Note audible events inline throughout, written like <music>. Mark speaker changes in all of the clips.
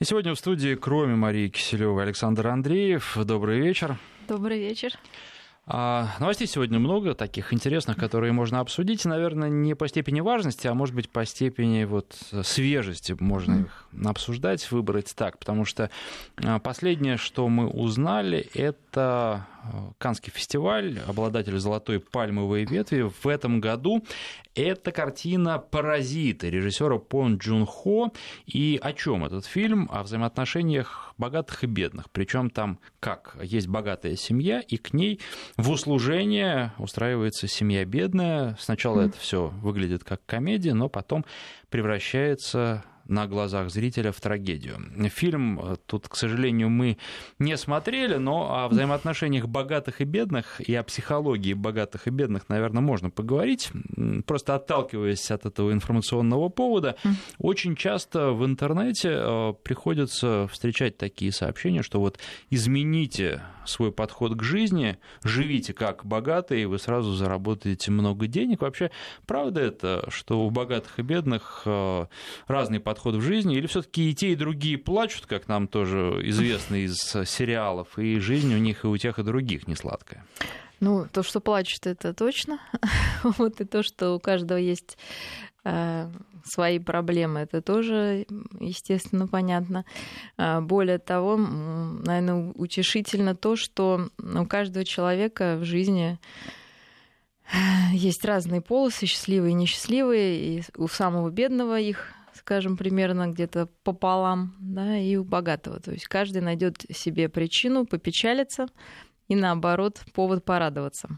Speaker 1: И сегодня в студии, кроме Марии Киселевой, Александр Андреев. Добрый вечер.
Speaker 2: Добрый вечер.
Speaker 1: А, новостей сегодня много, таких интересных, которые можно обсудить. Наверное, не по степени важности, а может быть по степени вот свежести можно их обсуждать, выбрать так. Потому что а, последнее, что мы узнали, это а, Канский фестиваль, обладатель золотой пальмовой ветви в этом году. Это картина «Паразиты» режиссера Пон Джун Хо. И о чем этот фильм? О взаимоотношениях богатых и бедных. Причем там как? Есть богатая семья, и к ней в услужение устраивается семья бедная. Сначала mm. это все выглядит как комедия, но потом превращается на глазах зрителя в трагедию. Фильм э, тут, к сожалению, мы не смотрели, но о взаимоотношениях богатых и бедных и о психологии богатых и бедных, наверное, можно поговорить. Просто отталкиваясь от этого информационного повода, очень часто в интернете э, приходится встречать такие сообщения, что вот измените свой подход к жизни, живите как богатые, и вы сразу заработаете много денег. Вообще, правда это, что у богатых и бедных э, разный подход в жизни, или все-таки и те, и другие плачут, как нам тоже известно из сериалов, и жизнь у них и у тех, и других не сладкая?
Speaker 2: Ну, то, что плачут, это точно. <laughs> вот и то, что у каждого есть э, свои проблемы, это тоже, естественно, понятно. А, более того, наверное, утешительно то, что у каждого человека в жизни э, есть разные полосы, счастливые и несчастливые, и у самого бедного их скажем, примерно где-то пополам, да, и у богатого. То есть каждый найдет себе причину попечалиться и, наоборот, повод порадоваться.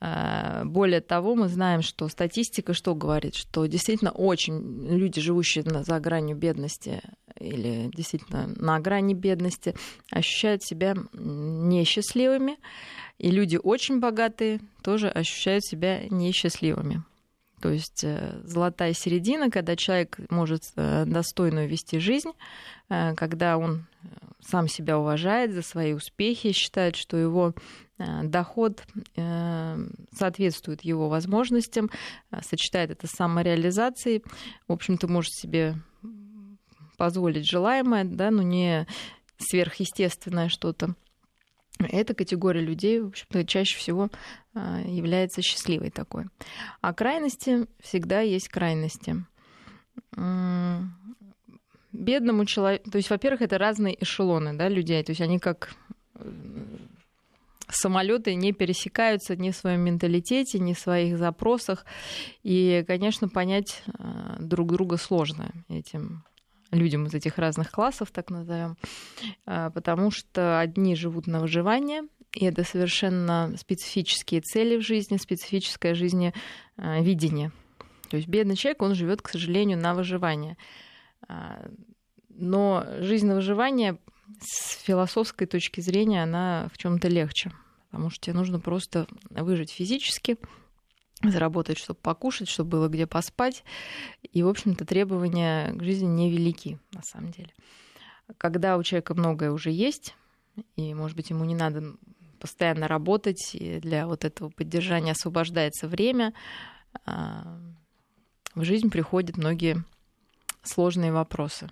Speaker 2: А, более того, мы знаем, что статистика что говорит, что действительно очень люди, живущие за гранью бедности или действительно на грани бедности, ощущают себя несчастливыми, и люди очень богатые тоже ощущают себя несчастливыми. То есть э, золотая середина, когда человек может э, достойную вести жизнь, э, когда он сам себя уважает за свои успехи, считает, что его доход соответствует его возможностям, сочетает это с самореализацией, в общем-то, может себе позволить желаемое, да, но не сверхъестественное что-то. Эта категория людей, в общем-то, чаще всего а, является счастливой такой. А крайности всегда есть крайности. Бедному человеку, то есть, во-первых, это разные эшелоны да, людей, то есть они как э, самолеты не пересекаются ни в своем менталитете, ни в своих запросах. И, конечно, понять а, друг друга сложно этим людям из этих разных классов, так назовем, а, потому что одни живут на выживание, и это совершенно специфические цели в жизни, специфическое жизневидение. То есть бедный человек, он живет, к сожалению, на выживание. А, но жизнь на выживание с философской точки зрения, она в чем-то легче, потому что тебе нужно просто выжить физически, заработать, чтобы покушать, чтобы было где поспать. И, в общем-то, требования к жизни невелики, на самом деле. Когда у человека многое уже есть, и, может быть, ему не надо постоянно работать, и для вот этого поддержания освобождается время, а, в жизнь приходят многие сложные вопросы.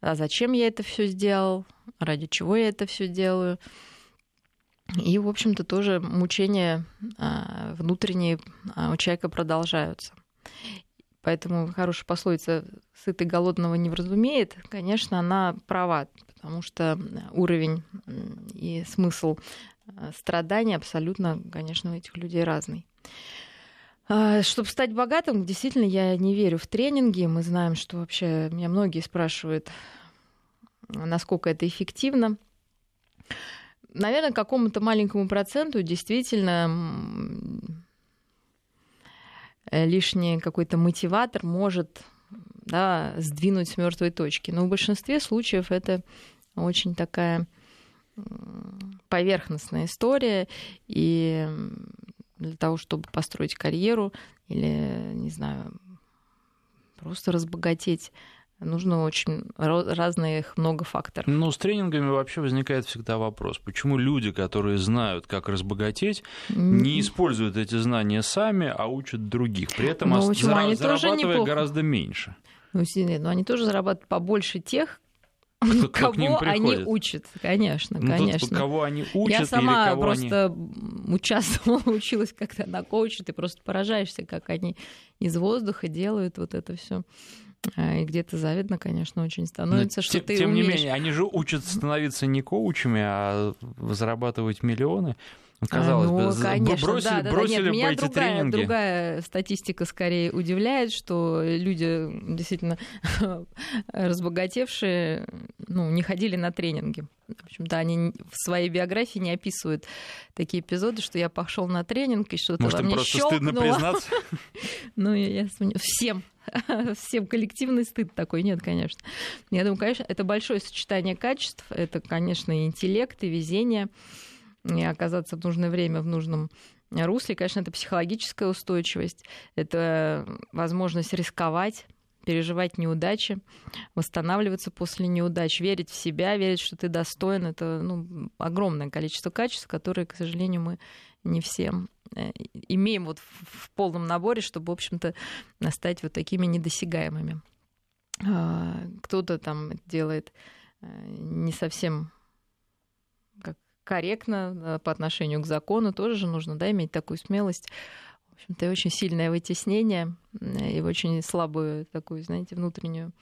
Speaker 2: А зачем я это все сделал? Ради чего я это все делаю? И, в общем-то, тоже мучения а, внутренние а, у человека продолжаются. Поэтому хорошая пословица «сытый голодного не вразумеет», конечно, она права, потому что уровень и смысл а, страдания абсолютно, конечно, у этих людей разный. Чтобы стать богатым, действительно, я не верю в тренинги. Мы знаем, что вообще меня многие спрашивают, насколько это эффективно наверное, какому-то маленькому проценту действительно лишний какой-то мотиватор может да, сдвинуть с мертвой точки. Но в большинстве случаев это очень такая поверхностная история, и для того, чтобы построить карьеру или, не знаю, просто разбогатеть, нужно очень разных много факторов.
Speaker 1: Ну, с тренингами вообще возникает всегда вопрос, почему люди, которые знают, как разбогатеть, не используют эти знания сами, а учат других, при этом ну, зарабатывая гораздо меньше.
Speaker 2: Ну, но они тоже зарабатывают побольше тех, кто, кого кто они учат, конечно, ну, конечно.
Speaker 1: Тот, кого они учат,
Speaker 2: Я сама
Speaker 1: кого
Speaker 2: просто
Speaker 1: они...
Speaker 2: участвовала, <laughs> училась когда на коуче, ты просто поражаешься, как они из воздуха делают вот это все. А, и где-то завидно, конечно, очень становится, Но что
Speaker 1: тем,
Speaker 2: ты
Speaker 1: Тем
Speaker 2: умеешь.
Speaker 1: не менее, они же учатся становиться не коучами, а зарабатывать миллионы. Казалось
Speaker 2: ну,
Speaker 1: бы,
Speaker 2: конечно,
Speaker 1: бросили,
Speaker 2: да, да,
Speaker 1: бросили
Speaker 2: нет, меня
Speaker 1: эти
Speaker 2: другая,
Speaker 1: тренинги.
Speaker 2: другая статистика скорее удивляет, что люди действительно <laughs> разбогатевшие ну, не ходили на тренинги. В общем-то, они в своей биографии не описывают такие эпизоды, что я пошел на тренинг и что-то
Speaker 1: Может,
Speaker 2: во мне
Speaker 1: просто
Speaker 2: щелкнуло.
Speaker 1: стыдно признаться? <laughs>
Speaker 2: Ну, я всем <laughs> всем коллективный стыд такой нет, конечно. Я думаю, конечно, это большое сочетание качеств. Это, конечно, и интеллект, и везение и оказаться в нужное время в нужном русле. Конечно, это психологическая устойчивость, это возможность рисковать, переживать неудачи, восстанавливаться после неудач, верить в себя, верить, что ты достоин. Это ну, огромное количество качеств, которые, к сожалению, мы не всем э, имеем вот в полном наборе, чтобы, в общем-то, стать вот такими недосягаемыми. А, кто-то там делает э, не совсем корректно э, по отношению к закону, тоже же нужно да, иметь такую смелость. В общем-то, очень сильное вытеснение и очень слабую такую, знаете, внутреннюю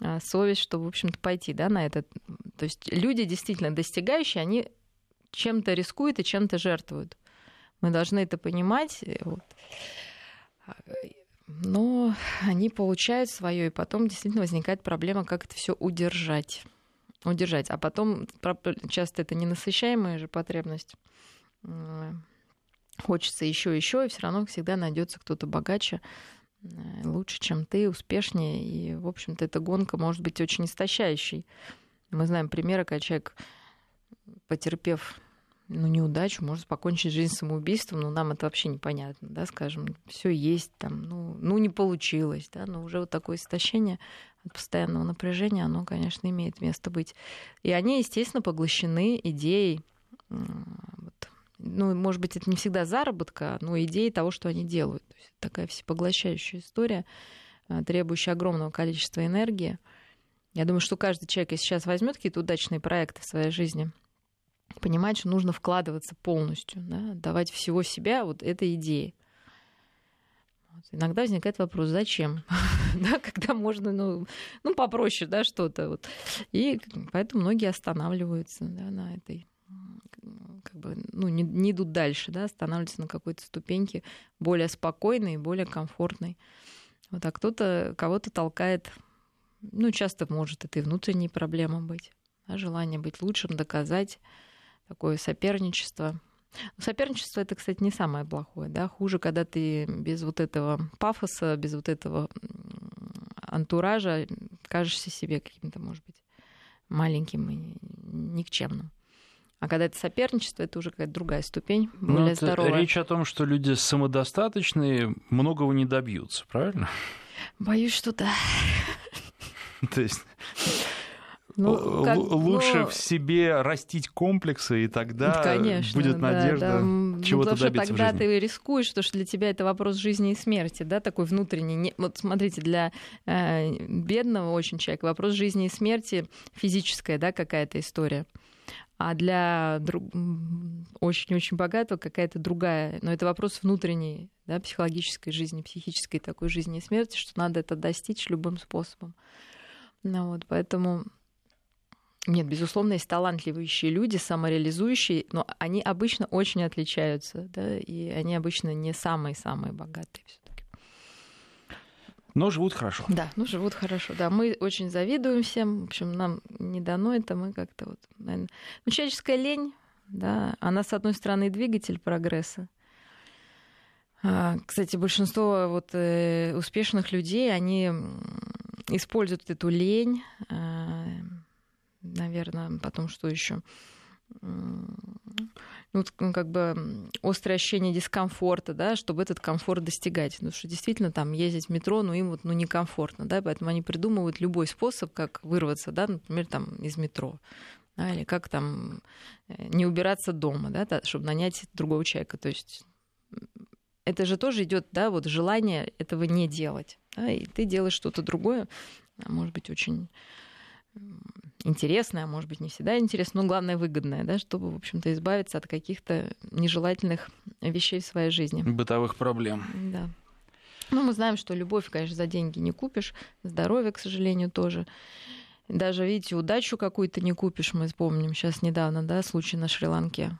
Speaker 2: а, совесть, чтобы, в общем-то, пойти да, на это. То есть люди действительно достигающие, они чем-то рискуют и чем-то жертвуют. Мы должны это понимать. Вот. А, но они получают свое, и потом действительно возникает проблема, как это все удержать удержать. А потом часто это ненасыщаемая же потребность. Хочется еще еще, и все равно всегда найдется кто-то богаче, э, лучше, чем ты, успешнее. И, в общем-то, эта гонка может быть очень истощающей. Мы знаем примеры, когда человек, потерпев ну, неудачу, может покончить жизнь самоубийством, но нам это вообще непонятно, да, скажем, все есть там, ну, ну не получилось, да, но уже вот такое истощение от постоянного напряжения, оно, конечно, имеет место быть. И они, естественно, поглощены идеей, вот, ну, может быть, это не всегда заработка, но идеей того, что они делают. То есть такая всепоглощающая история, э, требующая огромного количества энергии. Я думаю, что каждый человек, если сейчас возьмет какие-то удачные проекты в своей жизни, понимает, что нужно вкладываться полностью, да, давать всего себя вот этой идее. Иногда возникает вопрос, зачем? <laughs> да, когда можно, ну, ну попроще, да, что-то. Вот. И поэтому многие останавливаются да, на этой как бы, ну, не, не идут дальше, да, останавливаются на какой-то ступеньке более спокойной, более комфортной. Вот, а кто-то кого-то толкает, ну, часто может это и внутренние проблемы быть, да, желание быть лучшим, доказать, такое соперничество. Соперничество это, кстати, не самое плохое, да, хуже, когда ты без вот этого пафоса, без вот этого антуража кажешься себе каким-то, может быть, маленьким и никчемным. А когда это соперничество, это уже какая-то другая ступень, ну, более
Speaker 1: это
Speaker 2: здоровая.
Speaker 1: Речь о том, что люди самодостаточные, многого не добьются, правильно?
Speaker 2: Боюсь, что да. <laughs>
Speaker 1: То есть ну, как, лучше но... в себе растить комплексы, и тогда Конечно, будет надежда да, чего-то
Speaker 2: ну,
Speaker 1: добиться
Speaker 2: тогда
Speaker 1: в жизни.
Speaker 2: ты рискуешь, потому что для тебя это вопрос жизни и смерти, да, такой внутренний. Вот смотрите, для э, бедного очень человека вопрос жизни и смерти физическая, да, какая-то история. А для очень-очень богатого какая-то другая. Но это вопрос внутренней, да, психологической жизни, психической такой жизни и смерти, что надо это достичь любым способом. Ну, вот, поэтому нет, безусловно, есть талантливые люди, самореализующие, но они обычно очень отличаются, да, и они обычно не самые-самые богатые все таки
Speaker 1: но живут хорошо.
Speaker 2: Да, ну живут хорошо. Да, мы очень завидуем всем. В общем, нам не дано это, мы как-то вот, наверное... Ну, человеческая лень, да, она, с одной стороны, двигатель прогресса. А, кстати, большинство вот э, успешных людей, они используют эту лень а, наверное, потом что еще? ну, как бы острое ощущение дискомфорта, да, чтобы этот комфорт достигать. Потому что действительно там ездить в метро, ну, им вот ну, некомфортно, да, поэтому они придумывают любой способ, как вырваться, да, например, там из метро. Да, или как там э, не убираться дома, да, чтобы нанять другого человека. То есть это же тоже идет, да, вот желание этого не делать. Да, и ты делаешь что-то другое, а может быть, очень интересное, а может быть, не всегда интересное, но главное, выгодное, да, чтобы, в общем-то, избавиться от каких-то нежелательных вещей в своей жизни.
Speaker 1: Бытовых проблем.
Speaker 2: Да. Ну, мы знаем, что любовь, конечно, за деньги не купишь, здоровье, к сожалению, тоже. Даже, видите, удачу какую-то не купишь, мы вспомним сейчас недавно, да, случай на Шри-Ланке.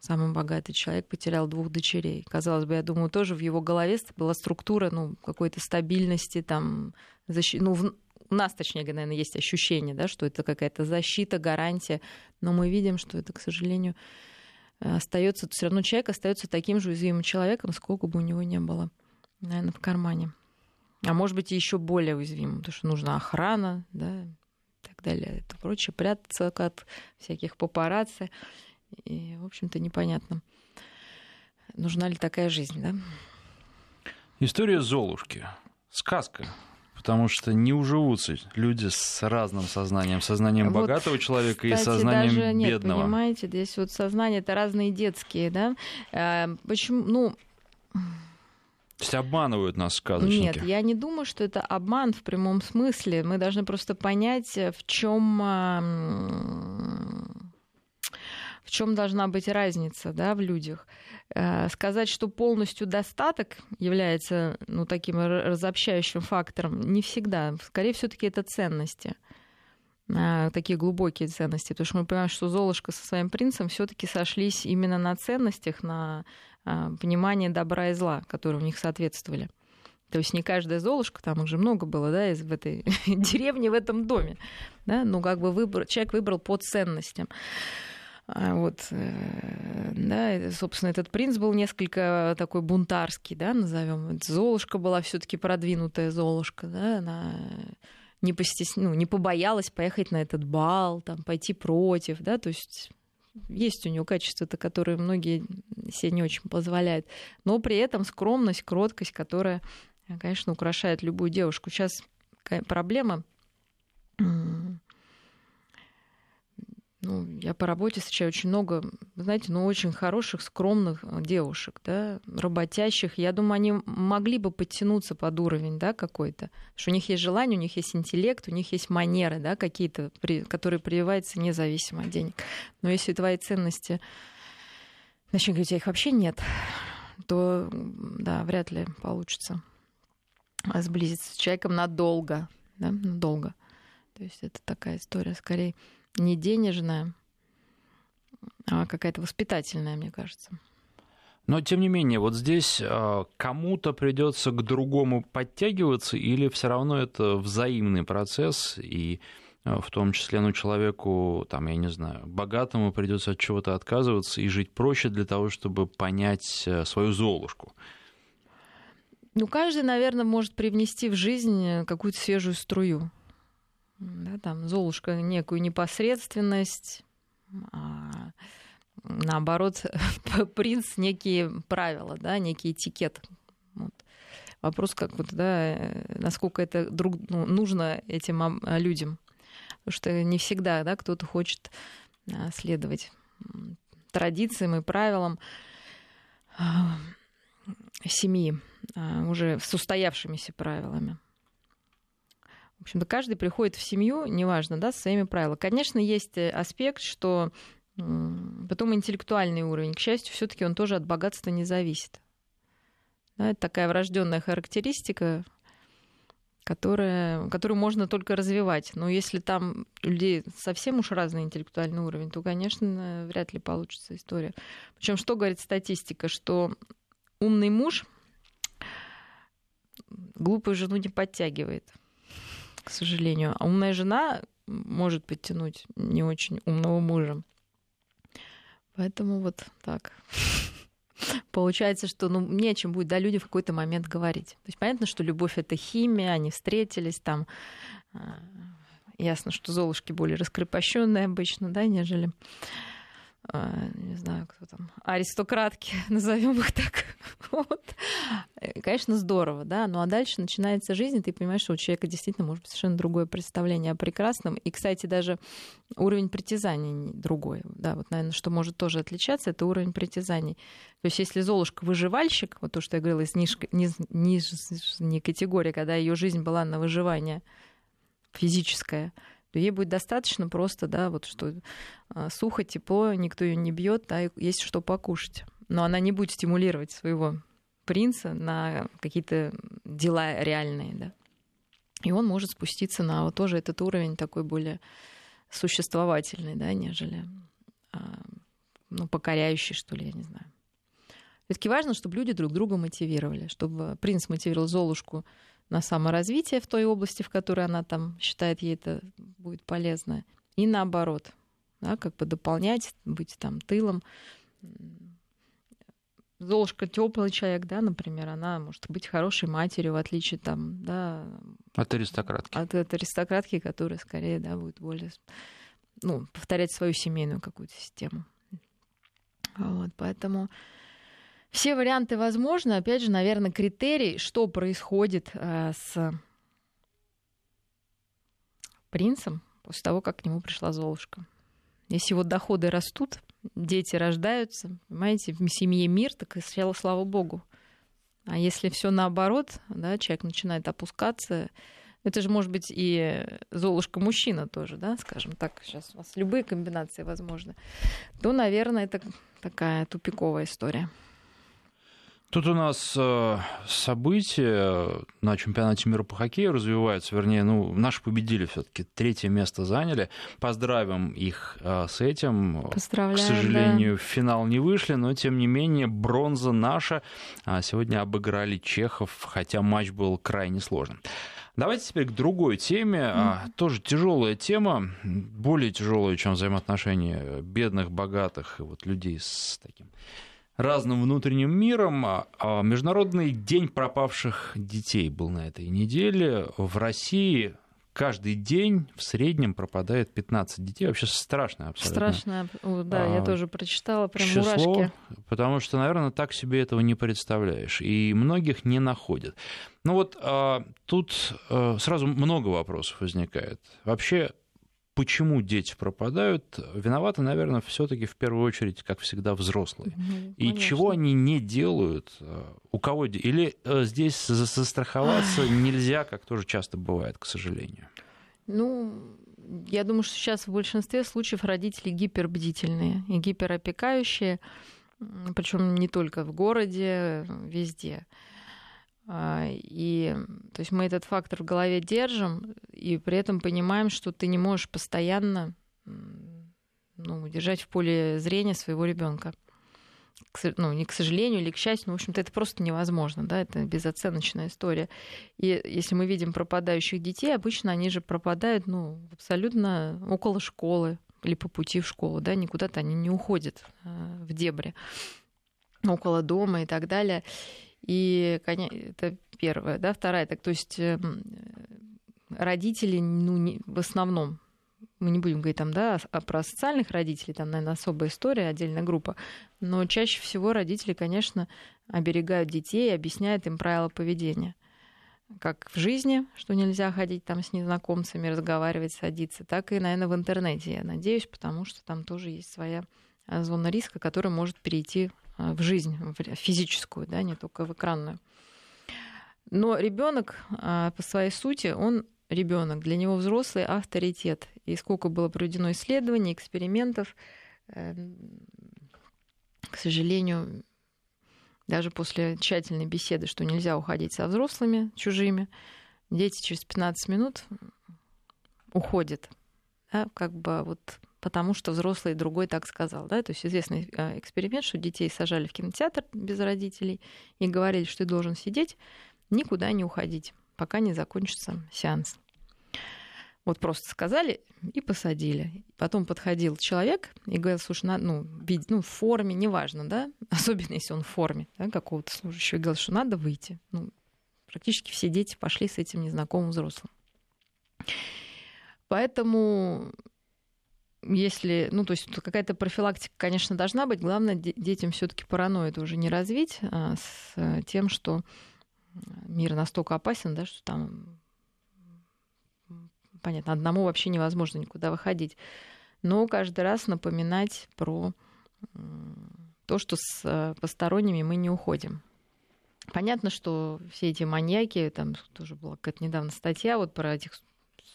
Speaker 2: Самый богатый человек потерял двух дочерей. Казалось бы, я думаю, тоже в его голове была структура, ну, какой-то стабильности, там, защиты. Ну, в... у нас, точнее, наверное, есть ощущение, да, что это какая-то защита, гарантия. Но мы видим, что это, к сожалению, остается, все равно человек остается таким же уязвимым человеком, сколько бы у него не было, наверное, в кармане. А может быть, еще более уязвимым, потому что нужна охрана, да, так далее, это прочее, прятаться от всяких папарацци. И, в общем-то, непонятно, нужна ли такая жизнь, да?
Speaker 1: История Золушки. Сказка. Потому что не уживутся люди с разным сознанием. Сознанием вот, богатого человека кстати, и сознанием
Speaker 2: даже нет,
Speaker 1: бедного.
Speaker 2: Понимаете, здесь вот сознание это разные детские, да? Э, почему, ну,
Speaker 1: то есть обманывают нас сказочники?
Speaker 2: Нет, я не думаю, что это обман в прямом смысле. Мы должны просто понять, в чем в чем должна быть разница да, в людях. Э, сказать, что полностью достаток является ну, таким разобщающим фактором, не всегда. Скорее, все-таки это ценности э, такие глубокие ценности, потому что мы понимаем, что Золушка со своим принцем все-таки сошлись именно на ценностях, на а, понимание добра и зла, которые у них соответствовали. То есть не каждая Золушка, там их же много было, да, из в этой <laughs> деревне, в этом доме, да, ну как бы выбор, человек выбрал по ценностям. А, вот, э, да, собственно, этот принц был несколько такой бунтарский, да, назовем. Золушка была все-таки продвинутая Золушка, да, она не, постес... ну, не побоялась поехать на этот бал, там, пойти против, да, то есть есть у нее качества-то, которые многие себе не очень позволяют. Но при этом скромность, кроткость, которая, конечно, украшает любую девушку. Сейчас проблема ну, я по работе встречаю очень много, знаете, ну, очень хороших, скромных э, девушек, да, работящих. Я думаю, они могли бы подтянуться под уровень, да, какой-то. Потому что у них есть желание, у них есть интеллект, у них есть манеры, да, какие-то, которые прививаются независимо от денег. Но если твои ценности, начнем говорить, а их вообще нет, то, да, вряд ли получится сблизиться с человеком надолго, да, надолго. То есть это такая история скорее не денежная, а какая-то воспитательная, мне кажется.
Speaker 1: Но, тем не менее, вот здесь а, кому-то придется к другому подтягиваться, или все равно это взаимный процесс, и а, в том числе, ну, человеку, там, я не знаю, богатому придется от чего-то отказываться и жить проще для того, чтобы понять э, свою золушку.
Speaker 2: Ну, каждый, наверное, может привнести в жизнь какую-то свежую струю да, там Золушка некую непосредственность, а наоборот, <laughs> принц некие правила, да, некий этикет. Вот. Вопрос, как вот, да, насколько это друг, ну, нужно этим людям. Потому что не всегда да, кто-то хочет а, следовать традициям и правилам а, семьи, а, уже с устоявшимися правилами. Общем-то, каждый приходит в семью, неважно, да, со своими правилами. Конечно, есть э, аспект, что потом интеллектуальный уровень, к счастью, все-таки он тоже от богатства не зависит. Да, это такая врожденная характеристика, которая, которую можно только развивать. Но если там у людей совсем уж разный интеллектуальный уровень, то, конечно, вряд ли получится история. Причем что говорит статистика, что умный муж глупую жену не подтягивает к сожалению. А умная жена может подтянуть не очень умного мужа. Поэтому вот так. <laughs> Получается, что ну, не о чем будет, да, люди в какой-то момент говорить. То есть понятно, что любовь это химия, они встретились там. А, ясно, что Золушки более раскрепощенные обычно, да, нежели не знаю, кто там, аристократки, <laughs> назовем их так. <laughs> вот. Э, конечно, здорово, да. Ну а дальше начинается жизнь, и ты понимаешь, что у человека действительно может быть совершенно другое представление о прекрасном. И, кстати, даже уровень притязаний другой. Да, вот, наверное, что может тоже отличаться, это уровень притязаний. То есть, если Золушка выживальщик, вот то, что я говорила, из нижней категории, когда ее жизнь была на выживание физическое, то ей будет достаточно просто, да, вот что а, сухо, тепло, никто ее не бьет, да, есть что покушать. Но она не будет стимулировать своего принца на какие-то дела реальные, да. И он может спуститься на вот тоже этот уровень такой более существовательный, да, нежели а, ну, покоряющий, что ли, я не знаю. Все-таки важно, чтобы люди друг друга мотивировали, чтобы принц мотивировал Золушку на саморазвитие в той области, в которой она там считает, ей это будет полезно, и наоборот, да, как бы дополнять, быть там тылом. Золушка теплый человек, да, например, она может быть хорошей матерью, в отличие там, да,
Speaker 1: от аристократки.
Speaker 2: От, от аристократки, которая скорее, да, будет более, ну, повторять свою семейную какую-то систему. Вот, поэтому все варианты возможны. Опять же, наверное, критерий, что происходит э, с принцем после того, как к нему пришла Золушка. Если его доходы растут, дети рождаются, понимаете, в семье мир, так и слава богу. А если все наоборот, да, человек начинает опускаться, это же может быть и Золушка мужчина тоже, да, скажем так, сейчас у вас любые комбинации возможны, то, наверное, это такая тупиковая история.
Speaker 1: Тут у нас э, события на чемпионате мира по хоккею развиваются, вернее, ну, наши победили все-таки, третье место заняли. Поздравим их э, с этим.
Speaker 2: Поздравляем,
Speaker 1: К сожалению,
Speaker 2: да.
Speaker 1: в финал не вышли, но тем не менее бронза наша. А сегодня обыграли чехов, хотя матч был крайне сложным. Давайте теперь к другой теме. Mm-hmm. Тоже тяжелая тема, более тяжелая, чем взаимоотношения бедных, богатых и вот людей с таким разным внутренним миром. А, а Международный день пропавших детей был на этой неделе. В России каждый день в среднем пропадает 15 детей. Вообще страшно абсолютно.
Speaker 2: Страшно, да, а, я тоже прочитала, прям
Speaker 1: число,
Speaker 2: мурашки.
Speaker 1: Потому что, наверное, так себе этого не представляешь. И многих не находят. Ну вот а, тут а, сразу много вопросов возникает. Вообще, почему дети пропадают, виноваты, наверное, все-таки в первую очередь, как всегда, взрослые. Ну, и чего они не делают, э, у кого или э, здесь застраховаться нельзя, как тоже часто бывает, к сожалению.
Speaker 2: Ну, я думаю, что сейчас в большинстве случаев родители гипербдительные и гиперопекающие, причем не только в городе, везде. А, и то есть мы этот фактор в голове держим, и при этом понимаем, что ты не можешь постоянно ну, держать в поле зрения своего ребенка. Ну, не к сожалению или к счастью, но, в общем-то, это просто невозможно, да, это безоценочная история. И если мы видим пропадающих детей, обычно они же пропадают, ну, абсолютно около школы или по пути в школу, да, никуда-то они не уходят а, в дебри, около дома и так далее. И это первое, да, вторая, так, то есть эм, родители, ну, не, в основном, мы не будем говорить там, да, а про социальных родителей, там, наверное, особая история, отдельная группа, но чаще всего родители, конечно, оберегают детей, объясняют им правила поведения. Как в жизни, что нельзя ходить там с незнакомцами, разговаривать, садиться, так и, наверное, в интернете, я надеюсь, потому что там тоже есть своя а, зона риска, которая может перейти в жизнь, в физическую, да, не только в экранную. Но ребенок а, по своей сути, он ребенок, для него взрослый авторитет. И сколько было проведено исследований, экспериментов, эм, к сожалению, даже после тщательной беседы, что нельзя уходить со взрослыми, чужими, дети через 15 минут уходят. Да, как бы вот потому что взрослый другой так сказал. Да? То есть известный а, эксперимент, что детей сажали в кинотеатр без родителей и говорили, что ты должен сидеть, никуда не уходить, пока не закончится сеанс. Вот просто сказали и посадили. Потом подходил человек и говорил, слушай, на, ну, вид, ну, в форме, неважно, да, <laughs> особенно если он в форме да, какого-то служащего, и говорил, что надо выйти. Ну, практически все дети пошли с этим незнакомым взрослым. Поэтому если, ну, то есть какая-то профилактика, конечно, должна быть. Главное детям все-таки паранойю уже не развить а, с тем, что мир настолько опасен, да, что там, понятно, одному вообще невозможно никуда выходить. Но каждый раз напоминать про то, что с посторонними мы не уходим. Понятно, что все эти маньяки, там тоже была какая-то недавно статья вот про этих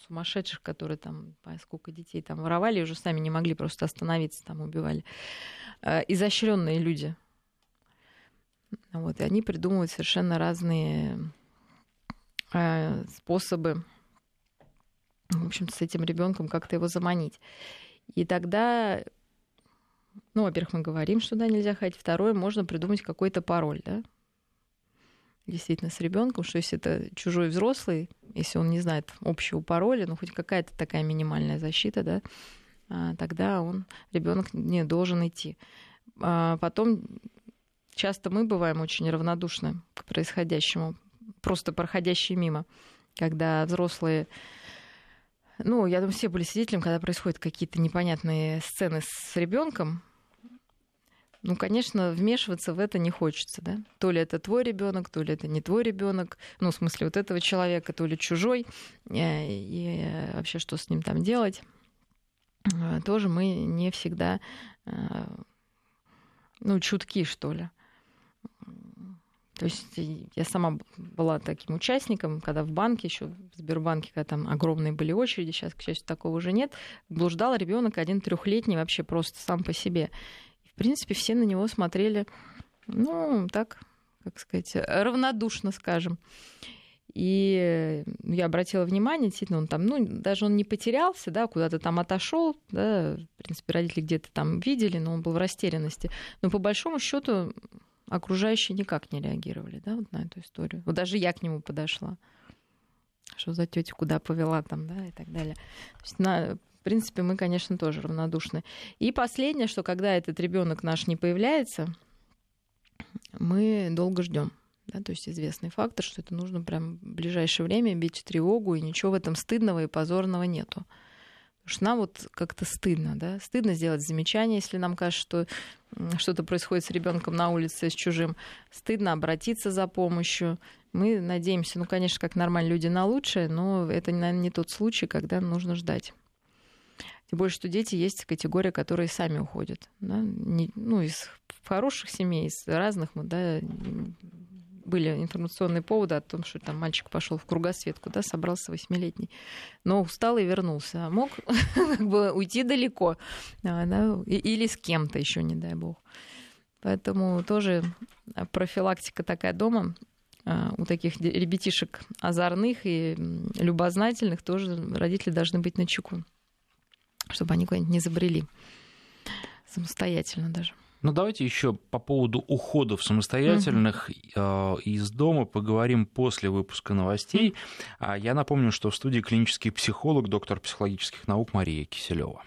Speaker 2: сумасшедших, которые там, сколько детей там воровали, уже сами не могли просто остановиться, там убивали. Э, изощренные люди. Вот, и они придумывают совершенно разные э, способы, в общем с этим ребенком как-то его заманить. И тогда, ну, во-первых, мы говорим, что да, нельзя ходить. Второе, можно придумать какой-то пароль, да, действительно с ребенком, что если это чужой взрослый, если он не знает общего пароля, ну хоть какая-то такая минимальная защита, да, а, тогда он ребенок не должен идти. А потом часто мы бываем очень равнодушны к происходящему, просто проходящие мимо, когда взрослые ну, я думаю, все были свидетелем, когда происходят какие-то непонятные сцены с ребенком, ну, конечно, вмешиваться в это не хочется, да? То ли это твой ребенок, то ли это не твой ребенок, ну, в смысле вот этого человека, то ли чужой, э, и вообще что с ним там делать, э, тоже мы не всегда, э, ну, чутки, что ли. То есть я сама была таким участником, когда в банке, еще в Сбербанке, когда там огромные были очереди, сейчас, к счастью, такого уже нет, блуждал ребенок один трехлетний вообще просто сам по себе в принципе, все на него смотрели, ну, так, как сказать, равнодушно, скажем. И я обратила внимание, действительно, он там, ну, даже он не потерялся, да, куда-то там отошел, да, в принципе, родители где-то там видели, но он был в растерянности. Но по большому счету окружающие никак не реагировали, да, вот на эту историю. Вот даже я к нему подошла. Что за тетя куда повела там, да, и так далее. То есть на, в принципе, мы, конечно, тоже равнодушны. И последнее, что когда этот ребенок наш не появляется, мы долго ждем. Да, то есть известный фактор, что это нужно прям в ближайшее время бить тревогу, и ничего в этом стыдного и позорного нету. Потому что нам вот как-то стыдно, да, стыдно сделать замечание, если нам кажется, что что-то происходит с ребенком на улице, с чужим, стыдно обратиться за помощью. Мы надеемся, ну, конечно, как нормальные люди на лучшее, но это, наверное, не тот случай, когда нужно ждать. Тем более, что дети есть категория, которые сами уходят. Да? Не, ну, из хороших семей, из разных, мы, да, были информационные поводы о том, что там мальчик пошел в кругосветку, да, собрался восьмилетний, но устал и вернулся, а мог <laughs> как бы уйти далеко, да, или с кем-то еще, не дай бог. Поэтому тоже профилактика такая дома а, у таких ребятишек озорных и любознательных тоже родители должны быть на чеку чтобы они куда-нибудь не забрели самостоятельно даже.
Speaker 1: Ну, давайте еще по поводу уходов самостоятельных угу. из дома поговорим после выпуска новостей. Угу. Я напомню, что в студии клинический психолог, доктор психологических наук Мария Киселева.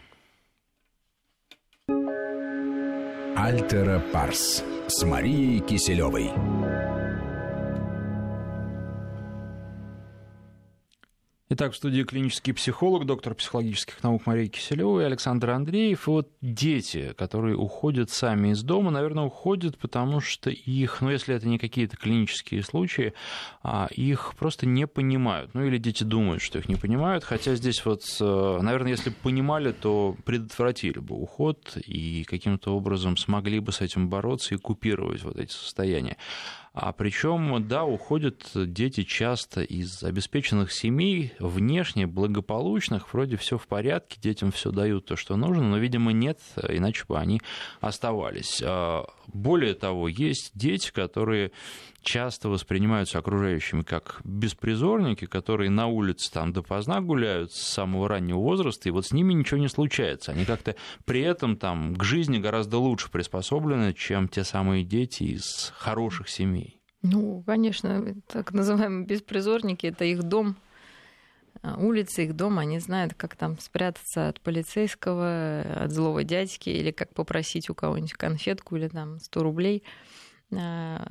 Speaker 3: Альтера Парс с Марией Киселевой.
Speaker 1: Итак, в студии клинический психолог, доктор психологических наук Мария Киселева и Александр Андреев. И вот дети, которые уходят сами из дома, наверное, уходят, потому что их, ну, если это не какие-то клинические случаи, а их просто не понимают. Ну, или дети думают, что их не понимают. Хотя здесь вот, наверное, если бы понимали, то предотвратили бы уход и каким-то образом смогли бы с этим бороться и купировать вот эти состояния. А причем, да, уходят дети часто из обеспеченных семей, внешне благополучных, вроде все в порядке, детям все дают то, что нужно, но, видимо, нет, иначе бы они оставались. А, более того, есть дети, которые часто воспринимаются окружающими как беспризорники, которые на улице там допоздна гуляют с самого раннего возраста, и вот с ними ничего не случается. Они как-то при этом там к жизни гораздо лучше приспособлены, чем те самые дети из хороших семей.
Speaker 2: Ну, конечно, так называемые беспризорники, это их дом, а, улица, их дом, они знают, как там спрятаться от полицейского, от злого дядьки, или как попросить у кого-нибудь конфетку или там 100 рублей. А,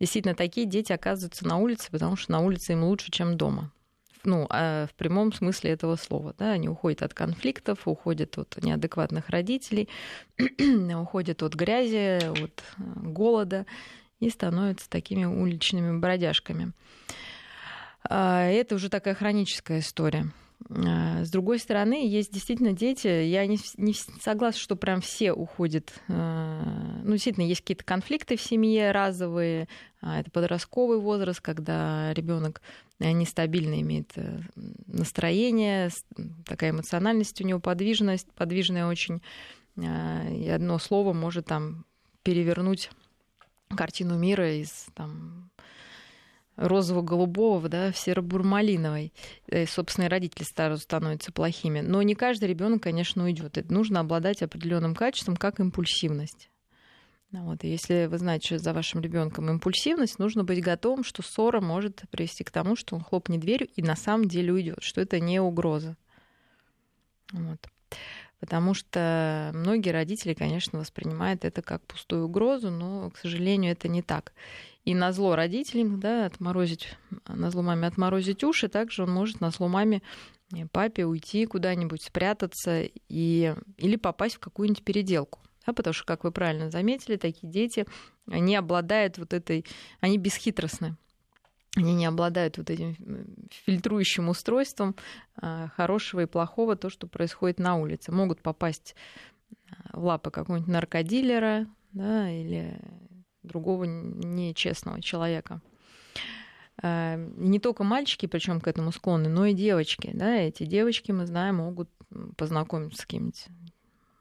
Speaker 2: действительно, такие дети оказываются на улице, потому что на улице им лучше, чем дома. ну, а в прямом смысле этого слова. Да? Они уходят от конфликтов, уходят от неадекватных родителей, <clears throat> уходят от грязи, от э, голода и становятся такими уличными бродяжками. А, это уже такая хроническая история. А, с другой стороны, есть действительно дети, я не, не согласна, что прям все уходят. А, ну, действительно, есть какие-то конфликты в семье разовые, это подростковый возраст, когда ребенок э, нестабильно имеет э, настроение, такая эмоциональность у него, подвижность, подвижная очень, и одно слово может там перевернуть картину мира из там, розово-голубого да, в серо-бурмалиновой. И, собственно, и родители сразу становятся плохими. Но не каждый ребенок, конечно, уйдет. Это нужно обладать определенным качеством, как импульсивность. Ну вот. И если вы знаете, что за вашим ребенком импульсивность, нужно быть готовым, что ссора может привести к тому, что он хлопнет дверью и на самом деле уйдет, что это не угроза. Вот. Потому что многие родители, конечно, воспринимают это как пустую угрозу, но, к сожалению, это не так. И на зло родителям, да, отморозить, на зло маме отморозить уши, также он может на зло маме папе уйти куда-нибудь, спрятаться и, или попасть в какую-нибудь переделку. Да, потому что, как вы правильно заметили, такие дети, они обладают вот этой, они бесхитростны. Они не обладают вот этим фильтрующим устройством а, хорошего и плохого, то, что происходит на улице. Могут попасть в лапы какого-нибудь наркодилера да, или другого нечестного человека. А, не только мальчики, причем к этому склонны, но и девочки. Да, эти девочки, мы знаем, могут познакомиться с кем-нибудь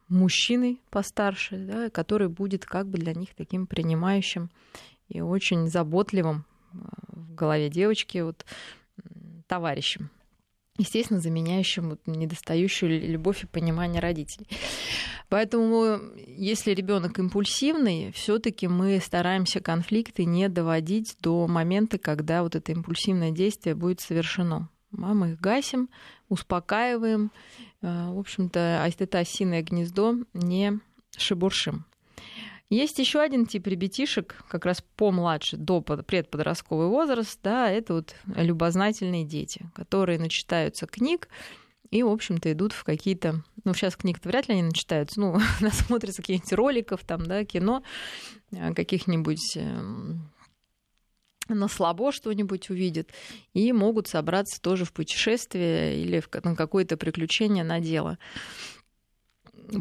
Speaker 2: мужчиной постарше, да, который будет как бы для них таким принимающим и очень заботливым а, в голове девочки вот, товарищем естественно, заменяющим вот недостающую любовь и понимание родителей. Поэтому, если ребенок импульсивный, все-таки мы стараемся конфликты не доводить до момента, когда вот это импульсивное действие будет совершено. Мы их гасим, успокаиваем. Э, в общем-то, а это осиное гнездо не шебуршим. Есть еще один тип ребятишек, как раз помладше, до предподростковый возраст, да, это вот любознательные дети, которые начитаются книг и, в общем-то, идут в какие-то... Ну, сейчас книг-то вряд ли они начитаются, ну, <laughs> насмотрятся каких-нибудь роликов, там, да, кино, э, каких-нибудь эм, на слабо что-нибудь увидят, и могут собраться тоже в путешествие или в, какое-то приключение на дело.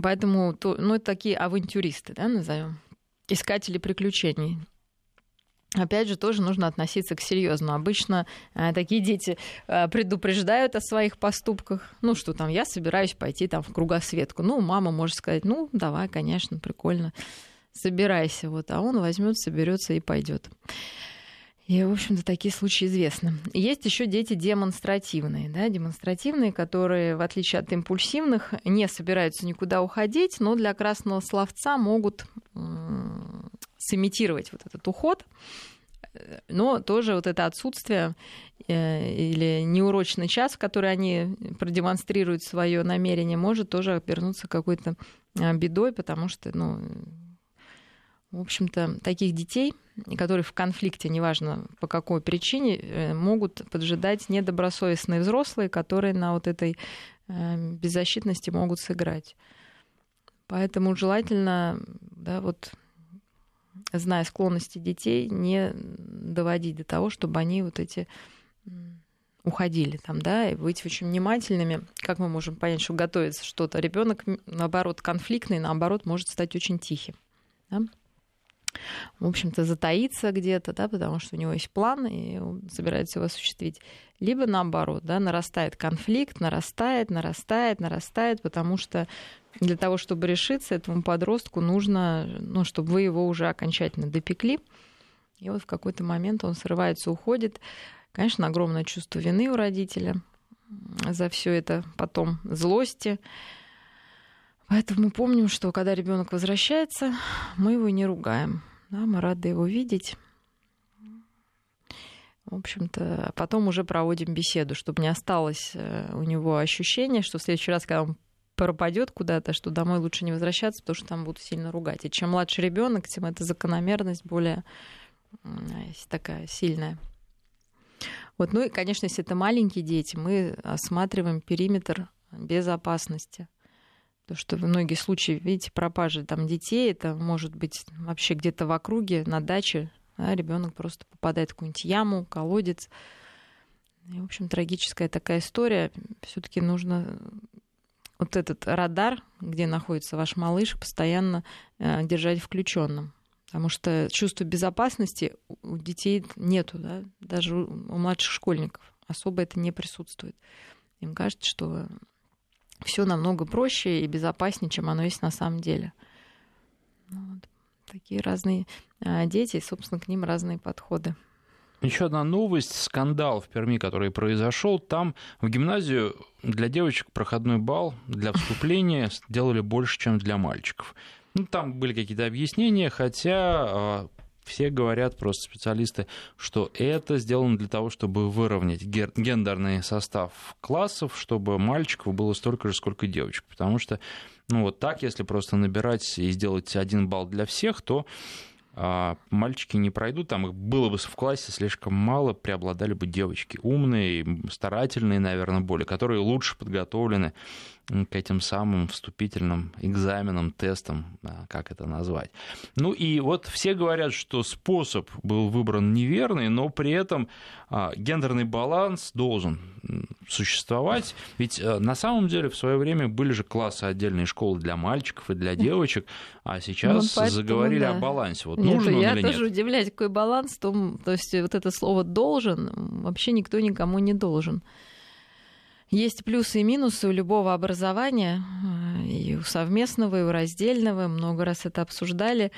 Speaker 2: Поэтому, то, ну, это такие авантюристы, да, назовем, искатели приключений. Опять же, тоже нужно относиться к серьезно. Обычно э, такие дети э, предупреждают о своих поступках. Ну, что там, я собираюсь пойти там в кругосветку. Ну, мама может сказать, ну, давай, конечно, прикольно, собирайся. Вот, а он возьмет, соберется и пойдет. И, в общем-то, такие случаи известны. Есть еще дети демонстративные, да, демонстративные, которые, в отличие от импульсивных, не собираются никуда уходить, но для красного словца могут сымитировать вот этот уход, но тоже вот это отсутствие э, или неурочный час, в который они продемонстрируют свое намерение, может тоже обернуться какой-то а, бедой, потому что, ну, в общем-то, таких детей, которые в конфликте, неважно по какой причине, э, могут поджидать недобросовестные взрослые, которые на вот этой э, беззащитности могут сыграть. Поэтому желательно, да, вот, зная склонности детей, не доводить до того, чтобы они вот эти уходили там, да, и быть очень внимательными. Как мы можем понять, что готовится что-то? Ребенок, наоборот, конфликтный, наоборот, может стать очень тихим. Да? В общем-то, затаиться где-то, да, потому что у него есть план, и он собирается его осуществить. Либо наоборот, да, нарастает конфликт, нарастает, нарастает, нарастает, потому что для того, чтобы решиться этому подростку, нужно, ну, чтобы вы его уже окончательно допекли. И вот в какой-то момент он срывается, уходит. Конечно, огромное чувство вины у родителя за все это, потом злости. Поэтому помним, что когда ребенок возвращается, мы его не ругаем. Да, мы рады его видеть. В общем-то, потом уже проводим беседу, чтобы не осталось э, у него ощущения, что в следующий раз, когда он пропадет куда-то, что домой лучше не возвращаться, потому что там будут сильно ругать. И чем младше ребенок, тем эта закономерность более такая сильная. Вот. Ну и, конечно, если это маленькие дети, мы осматриваем периметр безопасности. Потому что в многие случаи, видите, пропажи там детей, это может быть вообще где-то в округе, на даче, а ребенок просто попадает в какую-нибудь яму, колодец. И, в общем, трагическая такая история. Все-таки нужно вот этот радар, где находится ваш малыш, постоянно э, держать включенным. Потому что чувство безопасности у детей нету, да? даже у младших школьников особо это не присутствует. Им кажется, что все намного проще и безопаснее, чем оно есть на самом деле. Ну вот. Такие разные а, дети, и, собственно, к ним разные подходы.
Speaker 1: Еще одна новость, скандал в Перми, который произошел. Там в гимназию для девочек проходной балл для вступления <laughs> сделали больше, чем для мальчиков. Ну, там были какие-то объяснения, хотя а, все говорят, просто специалисты, что это сделано для того, чтобы выровнять гендерный состав классов, чтобы мальчиков было столько же, сколько девочек. Потому что, ну вот так, если просто набирать и сделать один балл для всех, то а мальчики не пройдут, там их было бы в классе слишком мало, преобладали бы девочки умные, старательные, наверное, более, которые лучше подготовлены к этим самым вступительным экзаменам, тестам, как это назвать. Ну и вот все говорят, что способ был выбран неверный, но при этом а, гендерный баланс должен существовать. Ведь э, на самом деле в свое время были же классы отдельные школы для мальчиков и для девочек, а сейчас вот поэтому, заговорили да. о балансе. Вот
Speaker 2: нет,
Speaker 1: нужен
Speaker 2: я
Speaker 1: он или
Speaker 2: тоже
Speaker 1: нет?
Speaker 2: удивляюсь, какой баланс. Том, то есть вот это слово «должен» вообще никто никому не должен. Есть плюсы и минусы у любого образования, э, и у совместного, и у раздельного. Много раз это обсуждали.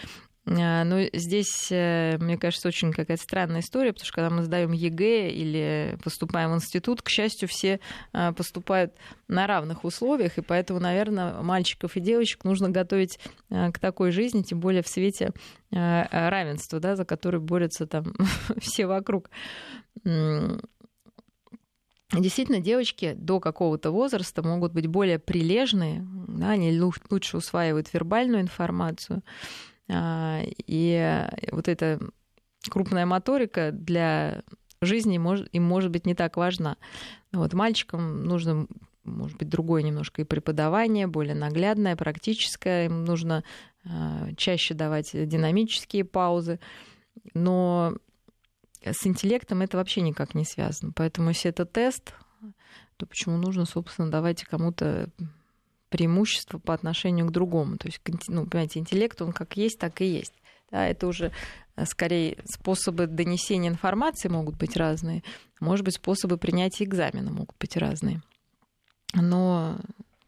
Speaker 2: Э, но здесь, э, мне кажется, очень какая-то странная история, потому что когда мы сдаем ЕГЭ или поступаем в институт, к счастью, все поступают на равных условиях, и поэтому, наверное, мальчиков и девочек нужно готовить к такой жизни, тем более в свете равенства, да, за которое борются там <laughs> все вокруг. Действительно, девочки до какого-то возраста могут быть более прилежные, да, они лучше усваивают вербальную информацию. А, и вот эта крупная моторика для жизни им может быть не так важна. Вот мальчикам нужно, может быть, другое немножко и преподавание, более наглядное, практическое. Им нужно а, чаще давать динамические паузы. Но с интеллектом это вообще никак не связано. Поэтому если это тест, то почему нужно, собственно, давать кому-то преимущество по отношению к другому? То есть, ну, понимаете, интеллект, он как есть, так и есть. Да, это уже э, скорее способы донесения информации могут быть разные, может быть, способы принятия экзамена могут быть разные. Но,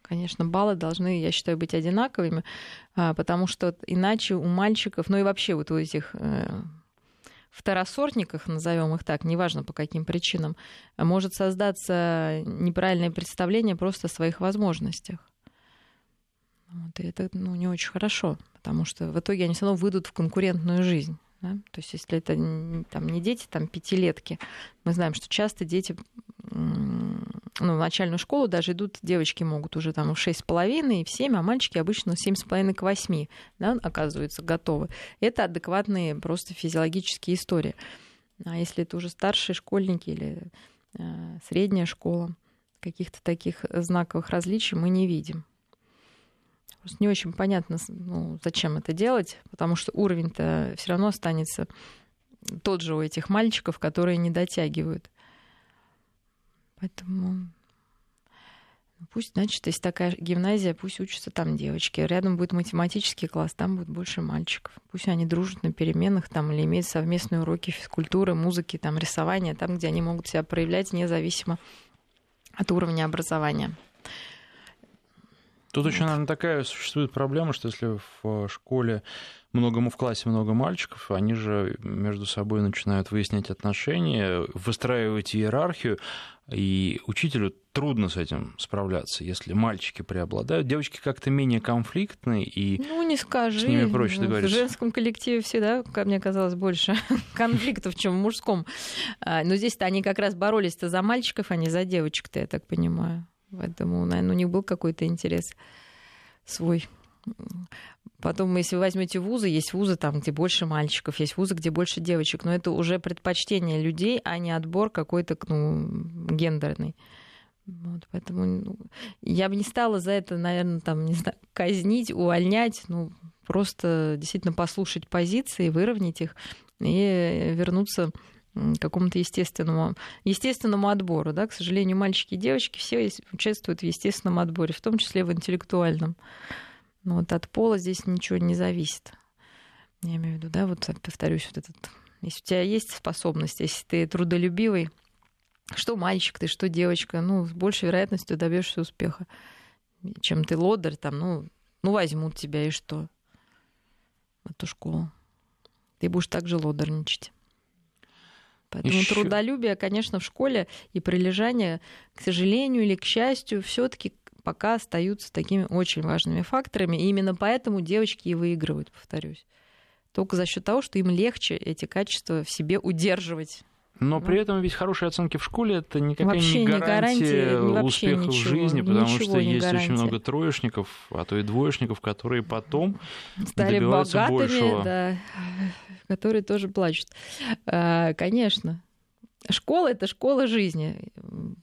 Speaker 2: конечно, баллы должны, я считаю, быть одинаковыми, а, потому что иначе у мальчиков, ну и вообще вот у этих э, второсортниках, назовем их так, неважно по каким причинам, может создаться неправильное представление просто о своих возможностях. Вот, и это ну, не очень хорошо, потому что в итоге они все равно выйдут в конкурентную жизнь. Да? То есть если это там, не дети, там пятилетки, мы знаем, что часто дети ну, в начальную школу даже идут, девочки могут уже там в шесть с половиной, в семь, а мальчики обычно семь с половиной к восьми, да, оказываются готовы. Это адекватные просто физиологические истории. А если это уже старшие школьники или э, средняя школа, каких-то таких знаковых различий мы не видим. Просто не очень понятно, ну, зачем это делать, потому что уровень-то все равно останется тот же у этих мальчиков, которые не дотягивают. Поэтому ну, пусть, значит, если такая гимназия, пусть учатся там девочки. Рядом будет математический класс, там будет больше мальчиков. Пусть они дружат на переменах там, или имеют совместные уроки физкультуры, музыки, там, рисования, там, где они могут себя проявлять независимо от уровня образования.
Speaker 1: Тут еще, наверное, такая существует проблема, что если в школе много, в классе много мальчиков, они же между собой начинают выяснять отношения, выстраивать иерархию, и учителю трудно с этим справляться, если мальчики преобладают. Девочки как-то менее конфликтные, и
Speaker 2: ну, не скажи.
Speaker 1: с ними проще
Speaker 2: ну,
Speaker 1: договориться.
Speaker 2: В женском коллективе всегда, как мне казалось, больше <laughs> конфликтов, чем в мужском. А, но здесь-то они как раз боролись-то за мальчиков, а не за девочек-то, я так понимаю. Поэтому, наверное, у них был какой-то интерес свой. Потом, если вы возьмете вузы, есть вузы там, где больше мальчиков, есть вузы, где больше девочек, но это уже предпочтение людей, а не отбор какой-то ну, гендерный. Вот, поэтому ну, я бы не стала за это, наверное, там, не знаю, <laughs> казнить, увольнять, ну, просто действительно послушать позиции, выровнять их и вернуться к какому-то естественному, естественному отбору. Да? К сожалению, мальчики и девочки все участвуют в естественном отборе, в том числе в интеллектуальном. Но вот от пола здесь ничего не зависит. Я имею в виду, да, вот повторюсь, вот этот... Если у тебя есть способность, если ты трудолюбивый, что мальчик ты, что девочка, ну, с большей вероятностью добьешься успеха, чем ты лодырь, там, ну, ну, возьмут тебя и что? В эту школу. Ты будешь также лодорничать. Поэтому Ещё... трудолюбие, конечно, в школе и прилежание, к сожалению или к счастью, все-таки пока остаются такими очень важными факторами. И именно поэтому девочки и выигрывают, повторюсь. Только за счет того, что им легче эти качества в себе удерживать.
Speaker 1: Но при этом ведь хорошие оценки в школе это никакая вообще не гарантия, не гарантия успеха ничего, в жизни, потому что есть гарантия. очень много троечников, а то и двоечников, которые потом Стали добиваются богатыми, большего.
Speaker 2: Да, которые тоже плачут. А, конечно, Школа это школа жизни.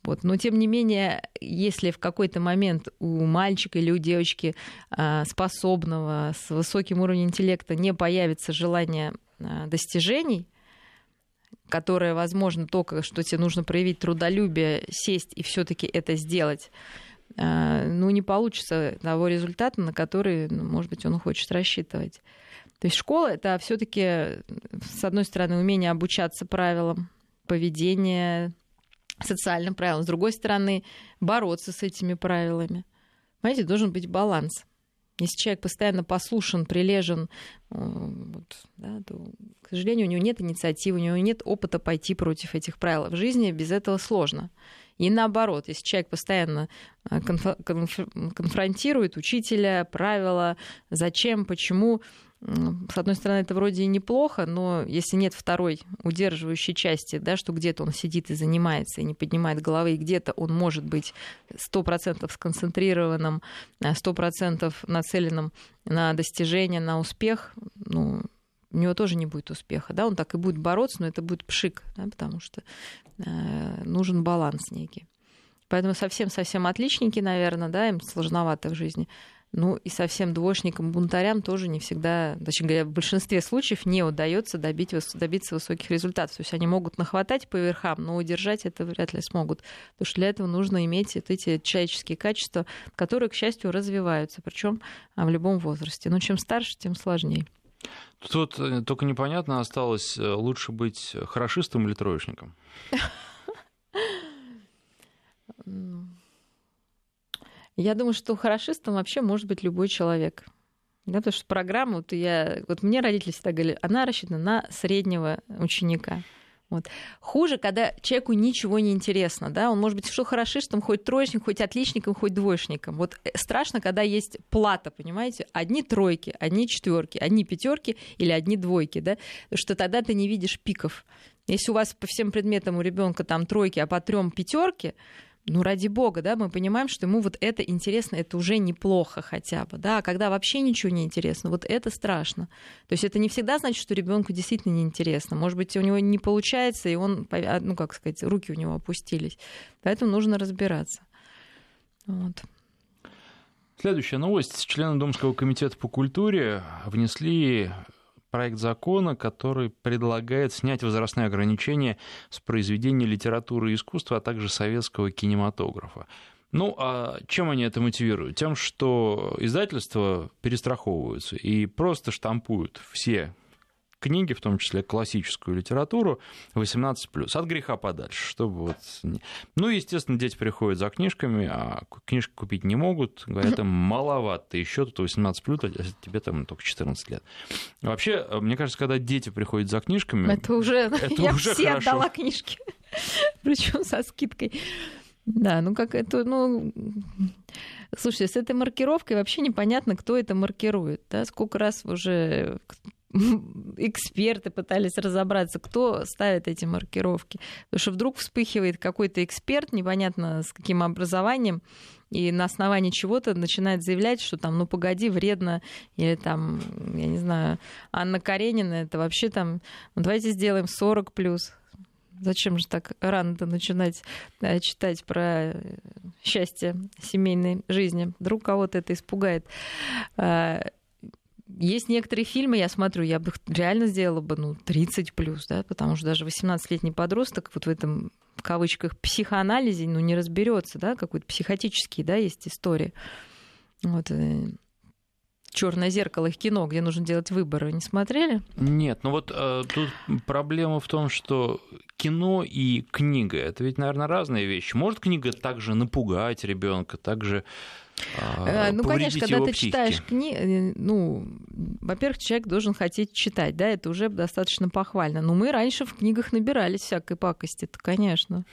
Speaker 2: Вот. Но тем не менее, если в какой-то момент у мальчика или у девочки а, способного с высоким уровнем интеллекта не появится желание а, достижений, которое возможно только, что тебе нужно проявить трудолюбие, сесть и все-таки это сделать, а, ну, не получится того результата, на который, ну, может быть, он хочет рассчитывать. То есть школа это все-таки, с одной стороны, умение обучаться правилам, поведения, социальным правилам. С другой стороны, бороться с этими правилами. Понимаете, должен быть баланс. Если человек постоянно послушен, прилежен, э, вот, да, то, к сожалению, у него нет инициативы, у него нет опыта пойти против этих правил. В жизни без этого сложно. И наоборот, если человек постоянно э, конфронтирует учителя, правила, зачем, почему, с одной стороны, это вроде и неплохо, но если нет второй удерживающей части, да, что где-то он сидит и занимается, и не поднимает головы, и где-то он может быть сто процентов сконцентрированным, э, сто процентов нацеленным на достижение, на успех, ну, у него тоже не будет успеха. Да? Он так и будет бороться, но это будет пшик, да, потому что э, нужен баланс некий. Поэтому совсем-совсем отличники, наверное, да, им сложновато в жизни. Ну и совсем двоечникам, бунтарям тоже не всегда, точнее говоря, в большинстве случаев не удается добить, добиться высоких результатов. То есть они могут нахватать по верхам, но удержать это вряд ли смогут. Потому что для этого нужно иметь вот эти человеческие качества, которые, к счастью, развиваются, причем а, в любом возрасте. Но чем старше, тем сложнее.
Speaker 1: Тут э, только непонятно осталось, э, лучше быть хорошистом или троечником? <laughs>
Speaker 2: Я думаю, что хорошистом вообще может быть любой человек. Да, потому что программа, вот, я, вот мне родители всегда говорили, она рассчитана на среднего ученика. Вот. Хуже, когда человеку ничего не интересно, да, он может быть что хорошистом, хоть троечником, хоть отличником, хоть двоечником. Вот э, страшно, когда есть плата, понимаете, одни тройки, одни четверки, одни пятерки или одни двойки, да, потому что тогда ты не видишь пиков. Если у вас по всем предметам у ребенка там тройки, а по трем пятерки, ну, ради бога, да, мы понимаем, что ему вот это интересно, это уже неплохо хотя бы, да, а когда вообще ничего не интересно, вот это страшно. То есть это не всегда значит, что ребенку действительно неинтересно. Может быть, у него не получается, и он, а, ну, как сказать, руки у него опустились. Поэтому нужно разбираться. Вот.
Speaker 1: Следующая новость. Члены Домского комитета по культуре внесли проект закона, который предлагает снять возрастные ограничения с произведений литературы и искусства, а также советского кинематографа. Ну, а чем они это мотивируют? Тем, что издательства перестраховываются и просто штампуют все книги, в том числе классическую литературу, 18+, от греха подальше, чтобы вот... Ну, естественно, дети приходят за книжками, а книжки купить не могут, говорят, им маловато, еще тут 18+, а тебе там только 14 лет. Вообще, мне кажется, когда дети приходят за книжками...
Speaker 2: Это уже... Это <laughs> Я уже все хорошо. отдала книжки, <laughs> причем со скидкой. Да, ну как это, ну... Слушайте, с этой маркировкой вообще непонятно, кто это маркирует. Да? Сколько раз уже <laughs> эксперты пытались разобраться, кто ставит эти маркировки. Потому что вдруг вспыхивает какой-то эксперт, непонятно с каким образованием, и на основании чего-то начинает заявлять, что там, ну погоди, вредно, или там, я не знаю, Анна Каренина, это вообще там, ну, давайте сделаем 40 плюс. Зачем же так рано-то начинать да, читать про счастье семейной жизни? Вдруг кого-то это испугает. Есть некоторые фильмы, я смотрю, я бы реально сделала бы, ну, 30 плюс, да, потому что даже 18-летний подросток вот в этом, в кавычках, психоанализе, ну, не разберется, да, какой-то психотический, да, есть история. Вот, э, черное зеркало их кино, где нужно делать выборы, не смотрели?
Speaker 1: Нет, ну вот э, тут проблема в том, что кино и книга это ведь, наверное, разные вещи. Может книга также напугать ребенка, также
Speaker 2: а, э, ну, конечно, когда ты психике. читаешь книги, э, ну, во-первых, человек должен хотеть читать, да, это уже достаточно похвально. Но мы раньше в книгах набирались всякой пакости, то, конечно.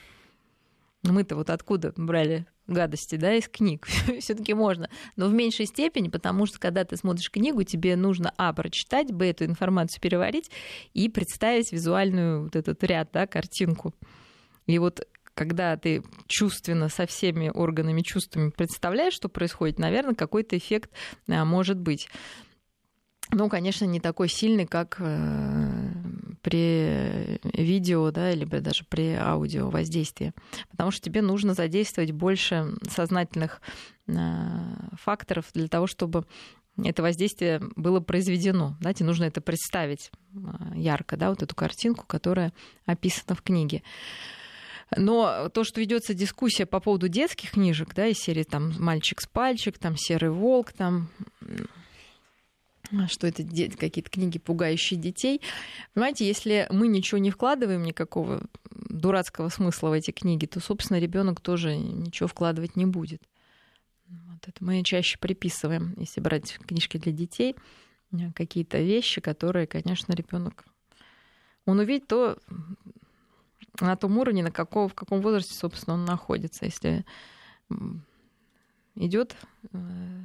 Speaker 2: Мы-то вот откуда брали гадости, да, из книг. <laughs> Все-таки можно. Но в меньшей степени, потому что когда ты смотришь книгу, тебе нужно, а, прочитать, б, эту информацию переварить и представить визуальную вот этот ряд, да, картинку. И вот когда ты чувственно со всеми органами чувствами представляешь, что происходит, наверное, какой-то эффект а, может быть. Ну, конечно, не такой сильный, как э, при видео, да, либо даже при аудио воздействии. Потому что тебе нужно задействовать больше сознательных э, факторов для того, чтобы это воздействие было произведено. Да, тебе нужно это представить э, ярко, да, вот эту картинку, которая описана в книге. Но то, что ведется дискуссия по поводу детских книжек, да, из серии там «Мальчик с пальчик», там «Серый волк», там что это какие-то книги, пугающие детей. Понимаете, если мы ничего не вкладываем, никакого дурацкого смысла в эти книги, то, собственно, ребенок тоже ничего вкладывать не будет. Вот это мы чаще приписываем, если брать книжки для детей, какие-то вещи, которые, конечно, ребенок он увидит то, на том уровне, на какого, в каком возрасте, собственно, он находится. Если идет э,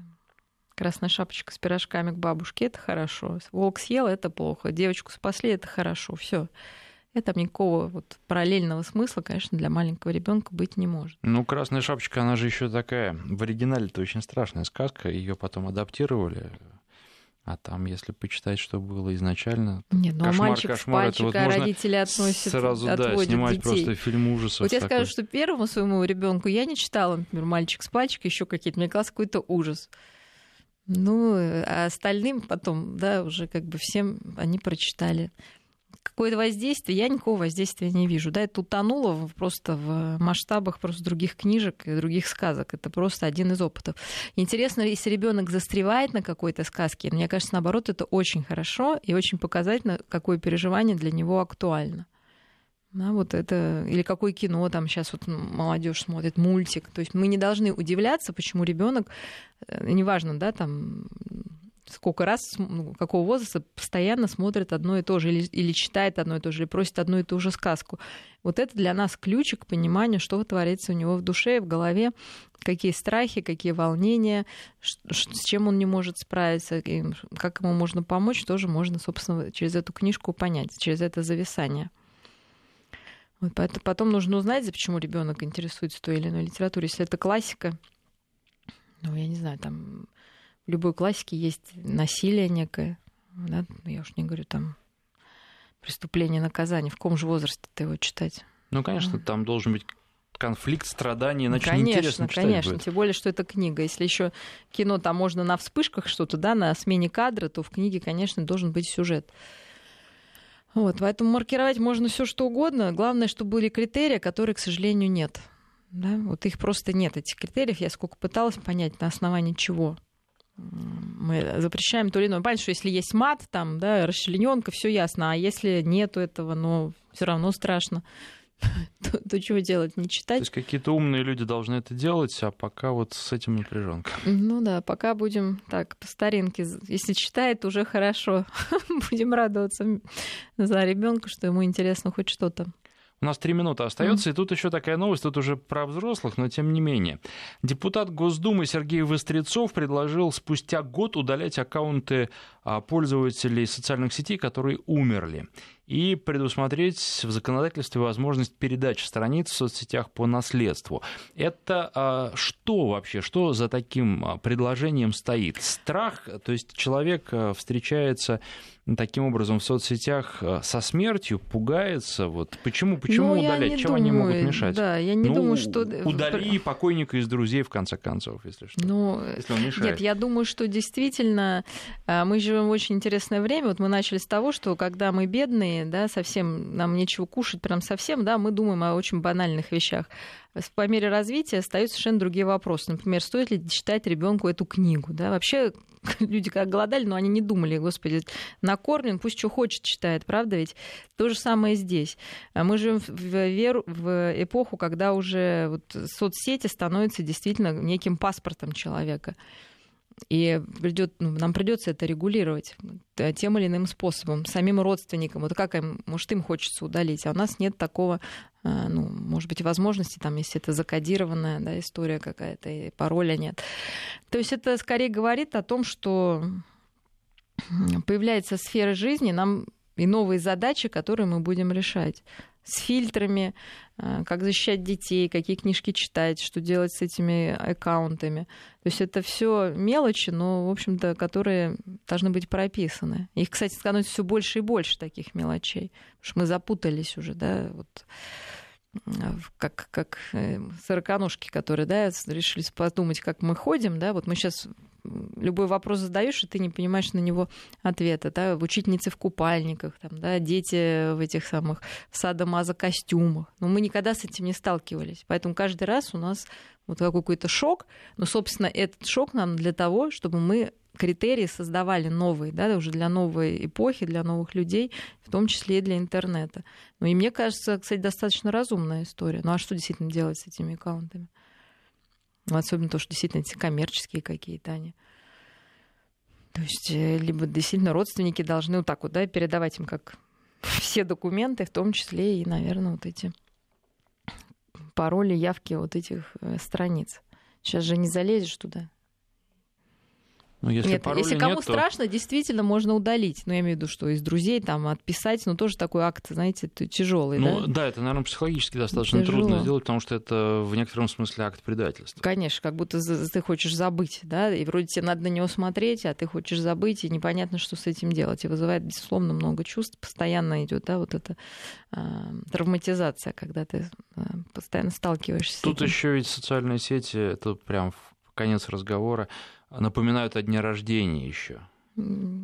Speaker 2: красная шапочка с пирожками к бабушке, это хорошо. Волк съел, это плохо. Девочку спасли, это хорошо. Все. Это никакого вот параллельного смысла, конечно, для маленького ребенка быть не может.
Speaker 1: Ну, красная шапочка, она же еще такая. В оригинале это очень страшная сказка. Ее потом адаптировали а там, если почитать, что было изначально,
Speaker 2: Нет, ну, кошмар, мальчик кошмар, это вот а родители относят,
Speaker 1: сразу да, снимать детей. просто фильм ужасов.
Speaker 2: Вот я такой. скажу, что первому своему ребенку я не читала, например, мальчик с пальчик, еще какие-то, мне казалось, какой-то ужас. Ну, а остальным потом, да, уже как бы всем они прочитали какое-то воздействие, я никакого воздействия не вижу. Да, это утонуло просто в масштабах просто других книжек и других сказок. Это просто один из опытов. Интересно, если ребенок застревает на какой-то сказке, мне кажется, наоборот, это очень хорошо и очень показательно, какое переживание для него актуально. Да, вот это, или какое кино там сейчас вот молодежь смотрит, мультик. То есть мы не должны удивляться, почему ребенок, э, неважно, да, там сколько раз, ну, какого возраста, постоянно смотрит одно и то же, или, или читает одно и то же, или просит одну и ту же сказку. Вот это для нас ключик к пониманию, что творится у него в душе, в голове, какие страхи, какие волнения, с чем он не может справиться, как ему можно помочь, тоже можно, собственно, через эту книжку понять, через это зависание. Вот поэтому потом нужно узнать, почему ребенок интересуется той или иной литературой. Если это классика, ну, я не знаю, там в любой классике есть насилие некое, да? Ну, я уж не говорю там преступление, наказание. В каком же возрасте ты его читать?
Speaker 1: Ну, конечно, mm. там должен быть конфликт, страдания, иначе конечно, неинтересно читать
Speaker 2: Конечно,
Speaker 1: будет.
Speaker 2: тем более, что это книга. Если еще кино там можно на вспышках что-то, да, на смене кадра, то в книге, конечно, должен быть сюжет. Вот, поэтому маркировать можно все что угодно. Главное, чтобы были критерии, которые, к сожалению, нет. Да? Вот их просто нет, этих критериев. Я сколько пыталась понять, на основании чего мы запрещаем то или иное. Понятно, что если есть мат, там, да, расчлененка, все ясно. А если нету этого, но все равно страшно. <laughs> То, то чего делать? Не читать? То
Speaker 1: есть какие-то умные люди должны это делать, а пока вот с этим напряженка.
Speaker 2: Ну да, пока будем так, по старинке. Если читает, уже хорошо. <laughs> будем радоваться за ребенка, что ему интересно хоть что-то.
Speaker 1: У нас три минуты остается, mm. и тут еще такая новость, тут уже про взрослых, но тем не менее. Депутат Госдумы Сергей Вострецов предложил спустя год удалять аккаунты а, пользователей социальных сетей, которые умерли. И предусмотреть в законодательстве возможность передачи страниц в соцсетях по наследству. Это а, что вообще, что за таким а, предложением стоит? Страх, то есть человек а, встречается таким образом в соцсетях э, со смертью пугается. Вот почему, почему
Speaker 2: Ну,
Speaker 1: удалять? Чем они
Speaker 2: думаю,
Speaker 1: могут мешать?
Speaker 2: Да, я не
Speaker 1: Ну,
Speaker 2: думаю, что...
Speaker 1: Удали покойника из друзей, в конце концов, если что.
Speaker 2: Ну,
Speaker 1: если он мешает.
Speaker 2: Нет, я думаю, что действительно а, мы живем в очень интересное время. Вот мы начали с того, что когда мы бедные, да, совсем нам нечего кушать, прям совсем, да, мы думаем о очень банальных вещах. По мере развития остаются совершенно другие вопросы. Например, стоит ли читать ребенку эту книгу? Да? Вообще <laughs> люди как голодали, но они не думали, господи, накормлен, пусть что хочет читает, правда ведь? То же самое здесь. А Мы живем в, веру, в эпоху, когда уже вот соцсети становятся действительно неким паспортом человека. И придет, ну, нам придется это регулировать тем или иным способом, самим родственникам. Вот как им, может, им хочется удалить, а у нас нет такого, ну, может быть, возможности, там, если это закодированная да, история какая-то, и пароля нет. То есть это скорее говорит о том, что появляется сфера жизни, нам и новые задачи, которые мы будем решать с фильтрами, как защищать детей, какие книжки читать, что делать с этими аккаунтами. То есть это все мелочи, но, в общем-то, которые должны быть прописаны. Их, кстати, становится все больше и больше таких мелочей, потому что мы запутались уже, да, вот как, как сороконожки, которые, да, решили подумать, как мы ходим, да, вот мы сейчас любой вопрос задаешь, и ты не понимаешь на него ответа. Да? Учительницы в купальниках, там, да, дети в этих самых садомазо костюмах. Но мы никогда с этим не сталкивались. Поэтому каждый раз у нас вот какой-то шок. Но, собственно, этот шок нам для того, чтобы мы критерии создавали новые, да, уже для новой эпохи, для новых людей, в том числе и для интернета. Ну и мне кажется, кстати, достаточно разумная история. Ну а что действительно делать с этими аккаунтами? Ну, особенно то, что действительно эти коммерческие какие-то они. То есть либо действительно родственники должны вот так вот, да, передавать им как <laughs> все документы, в том числе и, наверное, вот эти пароли, явки вот этих страниц. Сейчас же не залезешь туда.
Speaker 1: Ну, если
Speaker 2: нет, если кому
Speaker 1: нет, то...
Speaker 2: страшно, действительно можно удалить. Ну, я имею в виду, что из друзей там отписать, ну, тоже такой акт, знаете, тяжелый.
Speaker 1: Ну,
Speaker 2: да?
Speaker 1: да, это, наверное, психологически достаточно
Speaker 2: Тяжело.
Speaker 1: трудно сделать, потому что это в некотором смысле акт предательства.
Speaker 2: Конечно, как будто ты хочешь забыть, да, и вроде тебе надо на него смотреть, а ты хочешь забыть, и непонятно, что с этим делать. И вызывает, безусловно, много чувств. Постоянно идет, да, вот эта э, травматизация, когда ты э, постоянно сталкиваешься
Speaker 1: Тут
Speaker 2: с этим.
Speaker 1: еще ведь социальные сети, это прям конец разговора, напоминают о дне рождения еще.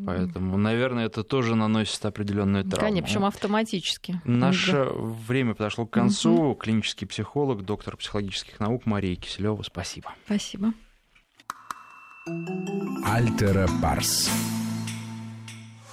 Speaker 1: Поэтому, наверное, это тоже наносит определенную травму.
Speaker 2: Конечно, причем автоматически.
Speaker 1: Наше
Speaker 2: Да.
Speaker 1: время подошло к концу. Клинический психолог, доктор психологических наук Мария Киселева. Спасибо.
Speaker 2: Спасибо.
Speaker 3: Альтера Парс.